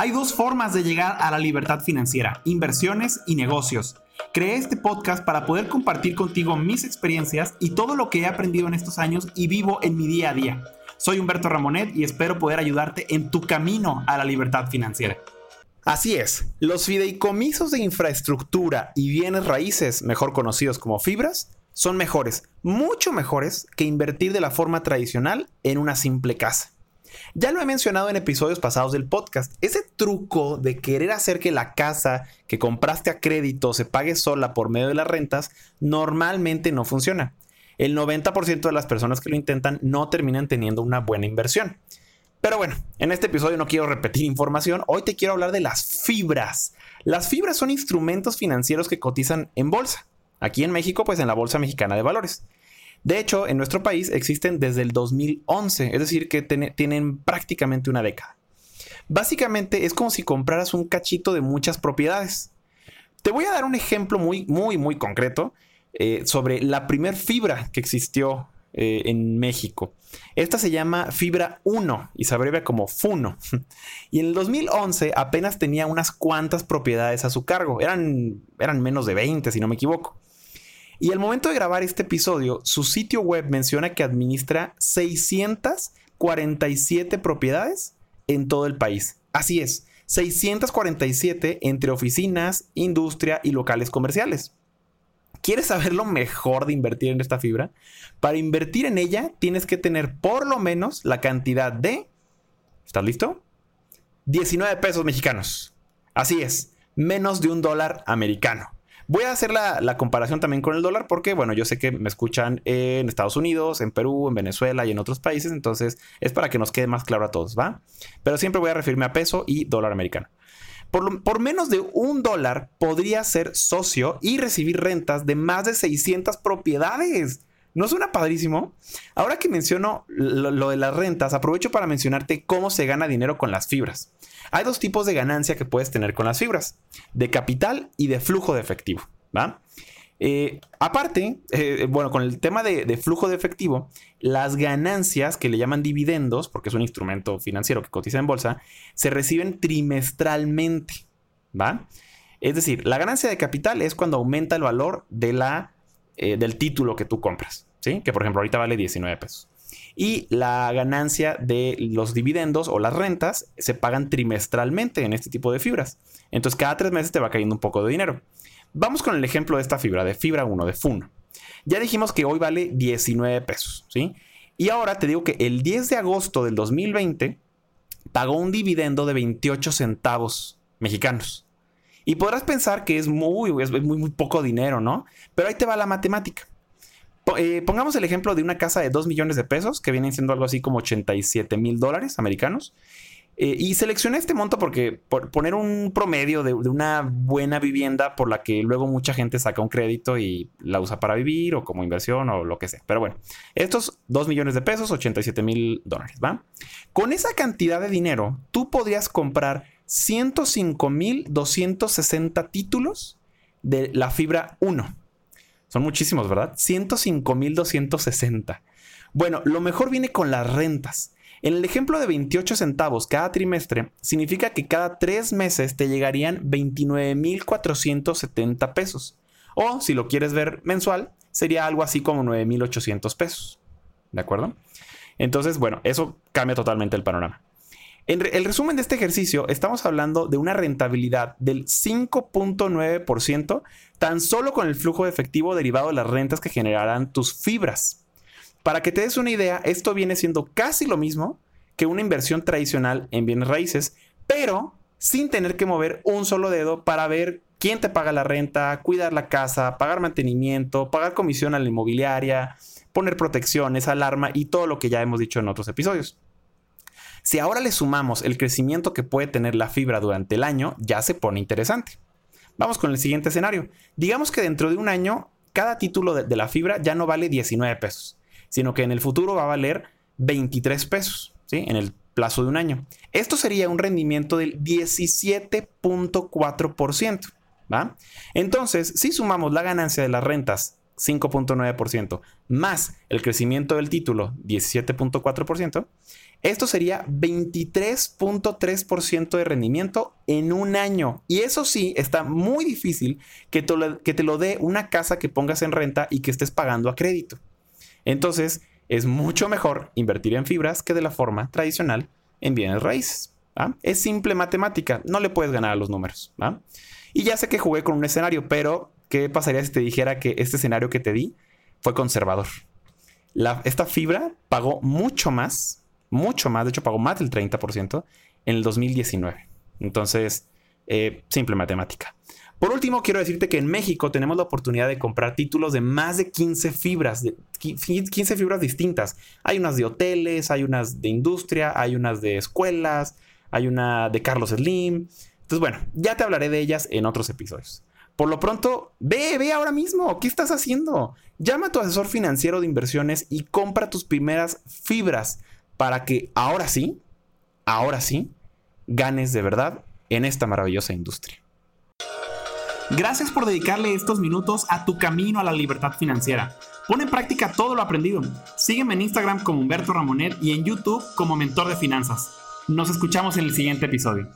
Hay dos formas de llegar a la libertad financiera, inversiones y negocios. Creé este podcast para poder compartir contigo mis experiencias y todo lo que he aprendido en estos años y vivo en mi día a día. Soy Humberto Ramonet y espero poder ayudarte en tu camino a la libertad financiera. Así es, los fideicomisos de infraestructura y bienes raíces, mejor conocidos como fibras, son mejores, mucho mejores que invertir de la forma tradicional en una simple casa. Ya lo he mencionado en episodios pasados del podcast, ese truco de querer hacer que la casa que compraste a crédito se pague sola por medio de las rentas normalmente no funciona. El 90% de las personas que lo intentan no terminan teniendo una buena inversión. Pero bueno, en este episodio no quiero repetir información, hoy te quiero hablar de las fibras. Las fibras son instrumentos financieros que cotizan en bolsa. Aquí en México, pues en la Bolsa Mexicana de Valores. De hecho, en nuestro país existen desde el 2011, es decir, que tienen prácticamente una década. Básicamente es como si compraras un cachito de muchas propiedades. Te voy a dar un ejemplo muy, muy, muy concreto eh, sobre la primer fibra que existió eh, en México. Esta se llama Fibra 1 y se abrevia como FUNO. Y en el 2011 apenas tenía unas cuantas propiedades a su cargo. Eran, eran menos de 20, si no me equivoco. Y al momento de grabar este episodio, su sitio web menciona que administra 647 propiedades en todo el país. Así es, 647 entre oficinas, industria y locales comerciales. ¿Quieres saber lo mejor de invertir en esta fibra? Para invertir en ella tienes que tener por lo menos la cantidad de... ¿Estás listo? 19 pesos mexicanos. Así es, menos de un dólar americano. Voy a hacer la, comparación también con el dólar porque, bueno, yo sé que me escuchan en Estados Unidos, en Perú, en Venezuela y en otros países, entonces es para que nos quede más claro a todos, ¿va? Pero siempre voy a referirme a peso y dólar americano. Por, por, menos de un dólar podría ser socio y recibir rentas de más de 600 propiedades. ¿No suena padrísimo? Ahora que menciono lo, de las rentas, aprovecho para mencionarte cómo se gana dinero con las fibras. Hay dos tipos de ganancia que puedes tener con las fibras, de capital y de flujo de efectivo. ¿va? Eh, aparte, eh, bueno, con el tema de, flujo de efectivo, las ganancias que le llaman dividendos, porque es un instrumento financiero que cotiza en bolsa, se reciben trimestralmente. ¿va? Es decir, la ganancia de capital es cuando aumenta el valor de la, eh, del título que tú compras, ¿sí? que por ejemplo ahorita vale 19 pesos y la ganancia de los dividendos o las rentas se pagan trimestralmente en este tipo de fibras. Entonces cada tres meses te va cayendo un poco de dinero. Vamos con el ejemplo de esta fibra, de fibra 1, de FUN. Ya dijimos que hoy vale 19 pesos, ¿sí? Y ahora te digo que el 10 de agosto del 2020 pagó un dividendo de 28 centavos mexicanos. Y podrás pensar que es muy, es muy, poco dinero, ¿no? Pero ahí te va la matemática. Eh, pongamos el ejemplo de una casa de 2 millones de pesos, que vienen siendo algo así como 87 mil dólares americanos. Eh, y seleccioné este monto porque por poner un promedio de, una buena vivienda por la que luego mucha gente saca un crédito y la usa para vivir o como inversión o lo que sea. Pero bueno, estos 2 millones de pesos, 87 mil dólares, ¿va? Con esa cantidad de dinero, tú podrías comprar 105 mil 260 títulos de la fibra 1. Son muchísimos, ¿verdad? 105.260. Bueno, lo mejor viene con las rentas. En el ejemplo de 28 centavos cada trimestre, significa que cada tres meses te llegarían 29.470 pesos. O si lo quieres ver mensual, sería algo así como 9.800 pesos. ¿De acuerdo? Entonces, bueno, eso cambia totalmente el panorama. En el resumen de este ejercicio, estamos hablando de una rentabilidad del 5.9% tan solo con el flujo de efectivo derivado de las rentas que generarán tus fibras. Para que te des una idea, esto viene siendo casi lo mismo que una inversión tradicional en bienes raíces, pero sin tener que mover un solo dedo para ver quién te paga la renta, cuidar la casa, pagar mantenimiento, pagar comisión a la inmobiliaria, poner protecciones, alarma y todo lo que ya hemos dicho en otros episodios. Si ahora le sumamos el crecimiento que puede tener la fibra durante el año, ya se pone interesante. Vamos con el siguiente escenario. Digamos que dentro de un año, cada título de, la fibra ya no vale 19 pesos, sino que en el futuro va a valer 23 pesos, ¿sí? En el plazo de un año. Esto sería un rendimiento del 17.4%, ¿va? Entonces, si sumamos la ganancia de las rentas 5.9%, más el crecimiento del título, 17.4%, esto sería 23.3% de rendimiento en un año. Y eso sí, está muy difícil que te, lo, que te lo dé una casa que pongas en renta y que estés pagando a crédito. Entonces, es mucho mejor invertir en fibras que de la forma tradicional en bienes raíces. Es simple matemática, no le puedes ganar a los números. Y ya sé que jugué con un escenario, pero ¿qué pasaría si te dijera que este escenario que te di fue conservador? esta fibra pagó mucho más mucho más, de hecho pagó más del 30% en el 2019. Entonces, eh, simple matemática. Por último, quiero decirte que en México tenemos la oportunidad de comprar títulos de más de 15 fibras, de 15 fibras distintas. Hay unas de hoteles, hay unas de industria, hay unas de escuelas, hay una de Carlos Slim. Entonces, bueno, ya te hablaré de ellas en otros episodios. Por lo pronto, ve, ve ahora mismo. ¿Qué estás haciendo? Llama a tu asesor financiero de inversiones y compra tus primeras fibras para que ahora sí, ahora sí, ganes de verdad en esta maravillosa industria. Gracias por dedicarle estos minutos a tu camino a la libertad financiera. Pon en práctica todo lo aprendido. Sígueme en Instagram como Humberto Ramonet y en YouTube como Mentor de Finanzas. Nos escuchamos en el siguiente episodio.